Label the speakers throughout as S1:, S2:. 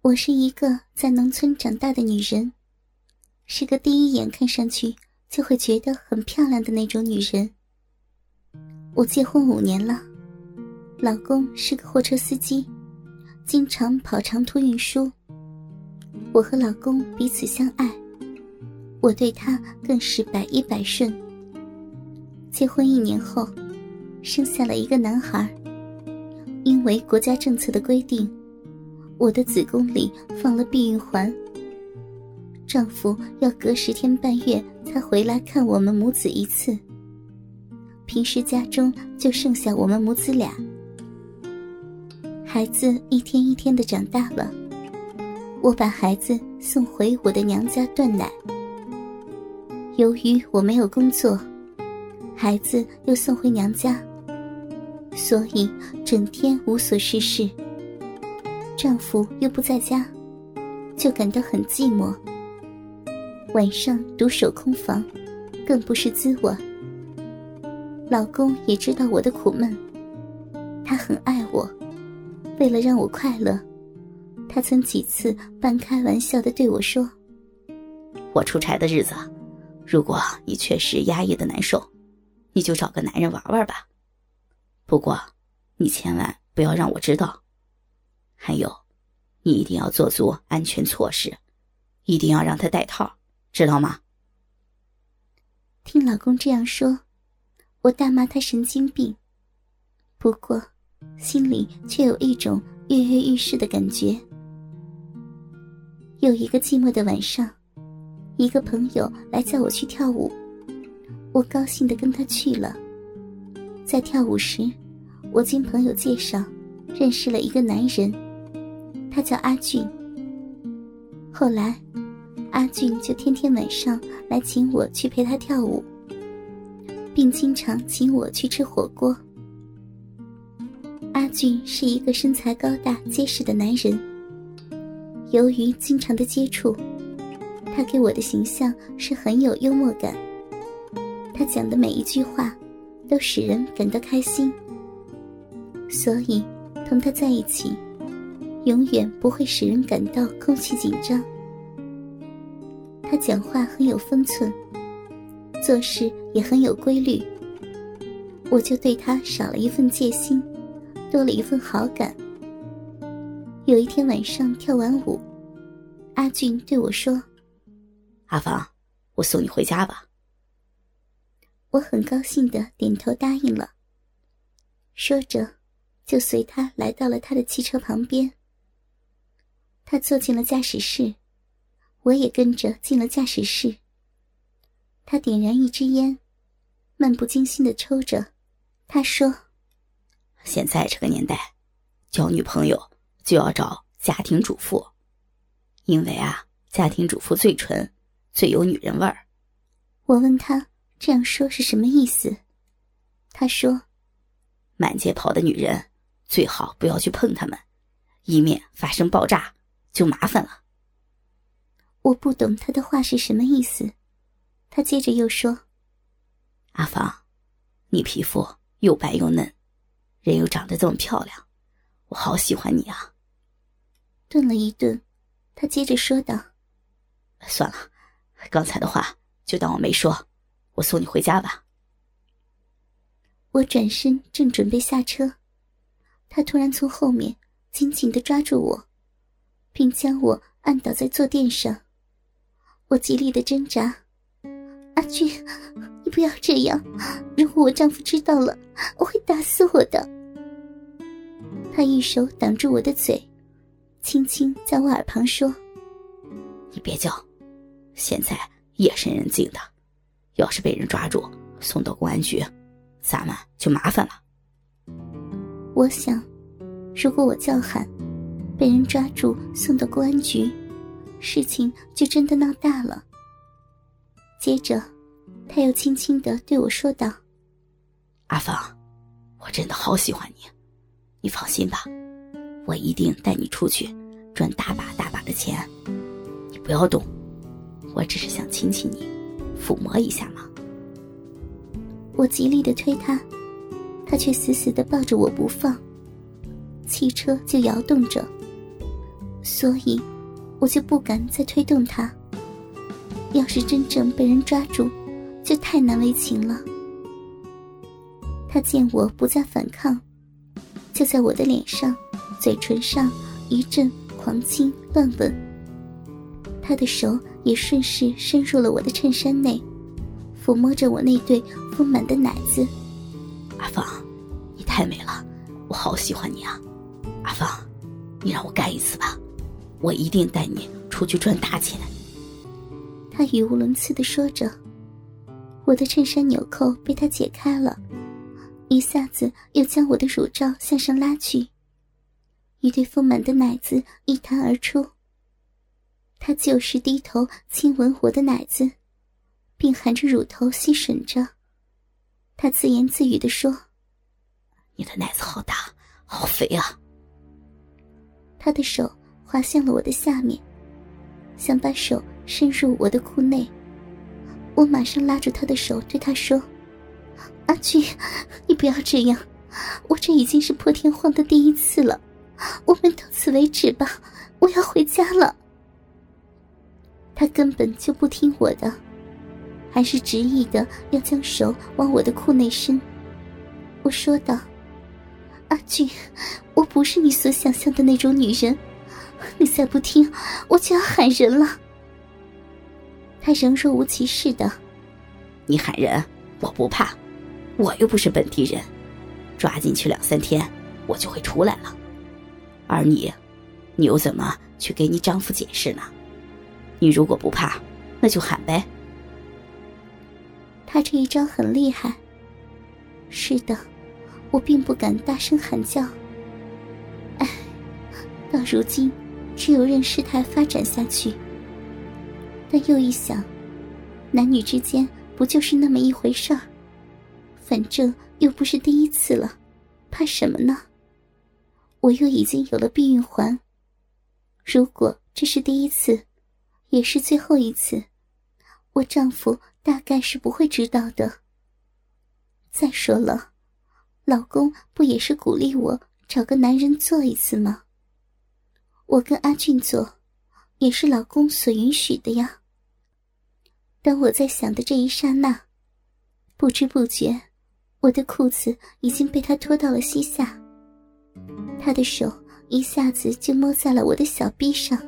S1: 我是一个在农村长大的女人，是个第一眼看上去就会觉得很漂亮的那种女人。我结婚五年了，老公是个货车司机，经常跑长途运输。我和老公彼此相爱，我对他更是百依百顺。结婚一年后，生下了一个男孩。因为国家政策的规定。我的子宫里放了避孕环，丈夫要隔十天半月才回来看我们母子一次。平时家中就剩下我们母子俩，孩子一天一天的长大了，我把孩子送回我的娘家断奶。由于我没有工作，孩子又送回娘家，所以整天无所事事。丈夫又不在家，就感到很寂寞。晚上独守空房，更不是滋味。老公也知道我的苦闷，他很爱我，为了让我快乐，他曾几次半开玩笑的对我说：“
S2: 我出差的日子，如果你确实压抑的难受，你就找个男人玩玩吧。不过，你千万不要让我知道。”还有，你一定要做足安全措施，一定要让他戴套，知道吗？
S1: 听老公这样说，我大骂他神经病，不过心里却有一种跃跃欲试的感觉。有一个寂寞的晚上，一个朋友来叫我去跳舞，我高兴的跟他去了。在跳舞时，我经朋友介绍认识了一个男人。他叫阿俊。后来，阿俊就天天晚上来请我去陪他跳舞，并经常请我去吃火锅。阿俊是一个身材高大结实的男人。由于经常的接触，他给我的形象是很有幽默感。他讲的每一句话，都使人感到开心。所以，同他在一起。永远不会使人感到空气紧张。他讲话很有分寸，做事也很有规律。我就对他少了一份戒心，多了一份好感。有一天晚上跳完舞，阿俊对我说：“
S2: 阿芳，我送你回家吧。”
S1: 我很高兴的点头答应了。说着，就随他来到了他的汽车旁边。他坐进了驾驶室，我也跟着进了驾驶室。他点燃一支烟，漫不经心的抽着。他说：“
S2: 现在这个年代，交女朋友就要找家庭主妇，因为啊，家庭主妇最纯，最有女人味儿。”
S1: 我问他这样说是什么意思，他说：“
S2: 满街跑的女人，最好不要去碰她们，以免发生爆炸。”就麻烦了。
S1: 我不懂他的话是什么意思。他接着又说：“
S2: 阿芳，你皮肤又白又嫩，人又长得这么漂亮，我好喜欢你啊。”
S1: 顿了一顿，他接着说道：“
S2: 算了，刚才的话就当我没说。我送你回家吧。”
S1: 我转身正准备下车，他突然从后面紧紧的抓住我。并将我按倒在坐垫上，我极力的挣扎。阿俊，你不要这样！如果我丈夫知道了，我会打死我的。他一手挡住我的嘴，轻轻在我耳旁说：“
S2: 你别叫，现在夜深人静的，要是被人抓住送到公安局，咱们就麻烦了。”
S1: 我想，如果我叫喊。被人抓住，送到公安局，事情就真的闹大了。接着，他又轻轻的对我说道：“
S2: 阿芳，我真的好喜欢你，你放心吧，我一定带你出去赚大把大把的钱。你不要动，我只是想亲亲你，抚摸一下嘛。”
S1: 我极力的推他，他却死死的抱着我不放，汽车就摇动着。所以我就不敢再推动他。要是真正被人抓住，就太难为情了。他见我不再反抗，就在我的脸上、嘴唇上一阵狂亲乱吻。他的手也顺势伸入了我的衬衫内，抚摸着我那对丰满的奶子。
S2: 阿芳，你太美了，我好喜欢你啊！阿芳，你让我干一次吧，我一定带你出去赚大钱。
S1: 他语无伦次的说着，我的衬衫纽扣被他解开了，一下子又将我的乳罩向上拉去，一对丰满的奶子一弹而出。他就是低头亲吻我的奶子，并含着乳头吸吮着。他自言自语的说：“
S2: 你的奶子好大，好肥啊！”
S1: 他的手滑向了我的下面，想把手伸入我的裤内。我马上拉住他的手，对他说：“阿俊，你不要这样，我这已经是破天荒的第一次了，我们到此为止吧，我要回家了。”他根本就不听我的。还是执意的要将手往我的裤内伸，我说道：“阿俊，我不是你所想象的那种女人，你再不听，我就要喊人了。”他仍若无其事的：“
S2: 你喊人，我不怕，我又不是本地人，抓进去两三天，我就会出来了。而你，你又怎么去给你丈夫解释呢？你如果不怕，那就喊呗。”
S1: 他这一招很厉害。是的，我并不敢大声喊叫。唉，到如今，只有任事态发展下去。但又一想，男女之间不就是那么一回事儿？反正又不是第一次了，怕什么呢？我又已经有了避孕环。如果这是第一次，也是最后一次，我丈夫。大概是不会知道的。再说了，老公不也是鼓励我找个男人做一次吗？我跟阿俊做，也是老公所允许的呀。当我在想的这一刹那，不知不觉，我的裤子已经被他拖到了膝下，他的手一下子就摸在了我的小臂上，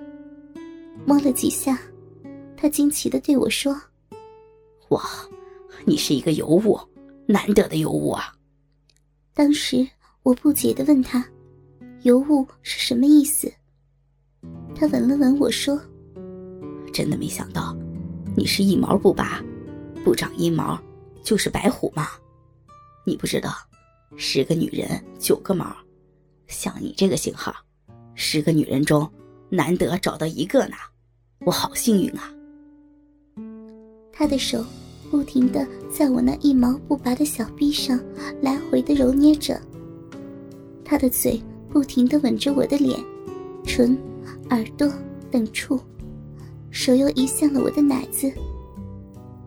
S1: 摸了几下，他惊奇的对我说。
S2: 哇，你是一个尤物，难得的尤物啊！
S1: 当时我不解的问他：“尤物是什么意思？”他闻了闻我说：“
S2: 真的没想到，你是一毛不拔，不长阴毛，就是白虎吗？你不知道，十个女人九个毛，像你这个型号，十个女人中难得找到一个呢，我好幸运啊！”
S1: 他的手。不停的在我那一毛不拔的小臂上来回的揉捏着，他的嘴不停的吻着我的脸、唇、耳朵等处，手又移向了我的奶子。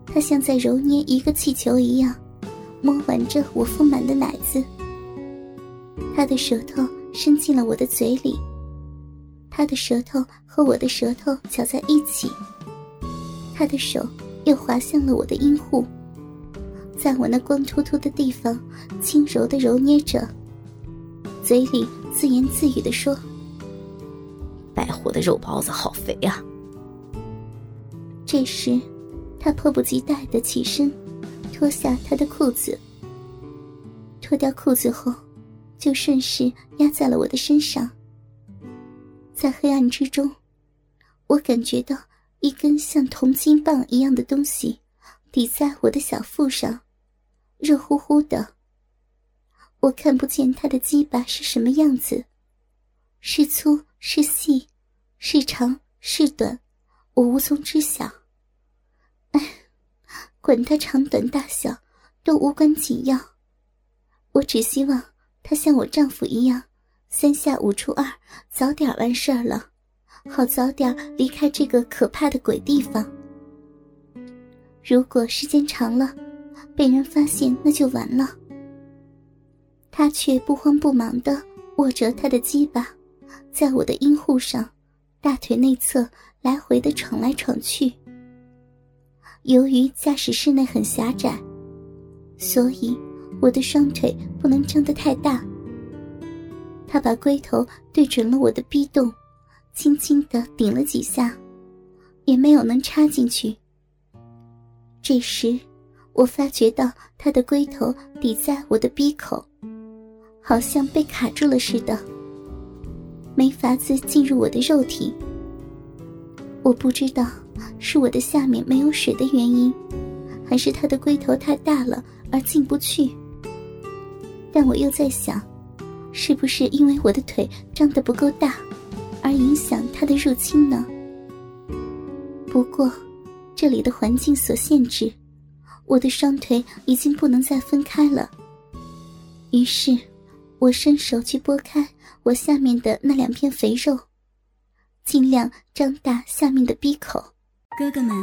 S1: 他像在揉捏一个气球一样，摸玩着我丰满的奶子。他的舌头伸进了我的嘴里，他的舌头和我的舌头搅在一起，他的手。又滑向了我的阴户，在我那光秃秃的地方轻柔的揉捏着，嘴里自言自语的说：“
S2: 白虎的肉包子好肥啊。”
S1: 这时，他迫不及待的起身，脱下他的裤子。脱掉裤子后，就顺势压在了我的身上。在黑暗之中，我感觉到。一根像铜金棒一样的东西抵在我的小腹上，热乎乎的。我看不见他的鸡巴是什么样子，是粗是细，是长是短，我无从知晓。哎，管他长短大小，都无关紧要。我只希望他像我丈夫一样，三下五除二，早点完事儿了。好早点离开这个可怕的鬼地方。如果时间长了，被人发现，那就完了。他却不慌不忙的握着他的鸡巴，在我的阴户上大腿内侧来回的闯来闯去。由于驾驶室内很狭窄，所以我的双腿不能张得太大。他把龟头对准了我的逼洞，轻轻的顶了几下，也没有能插进去。这时，我发觉到他的龟头抵在我的鼻口，好像被卡住了似的，没法子进入我的肉体。我不知道是我的下面没有水的原因，还是他的龟头太大了而进不去。但我又在想，是不是因为我的腿张得不够大，而影响他的入侵呢？不过。这里的环境所限制，我的双腿已经不能再分开了。于是，我伸手去拨开我下面的那两片肥肉，尽量张大下面的闭口。
S3: 哥哥们，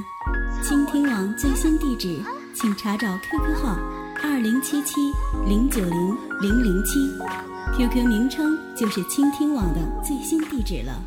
S3: 倾听网最新地址，请查找 QQ 号二零七七零九零零零七，QQ 名称就是倾听网的最新地址了。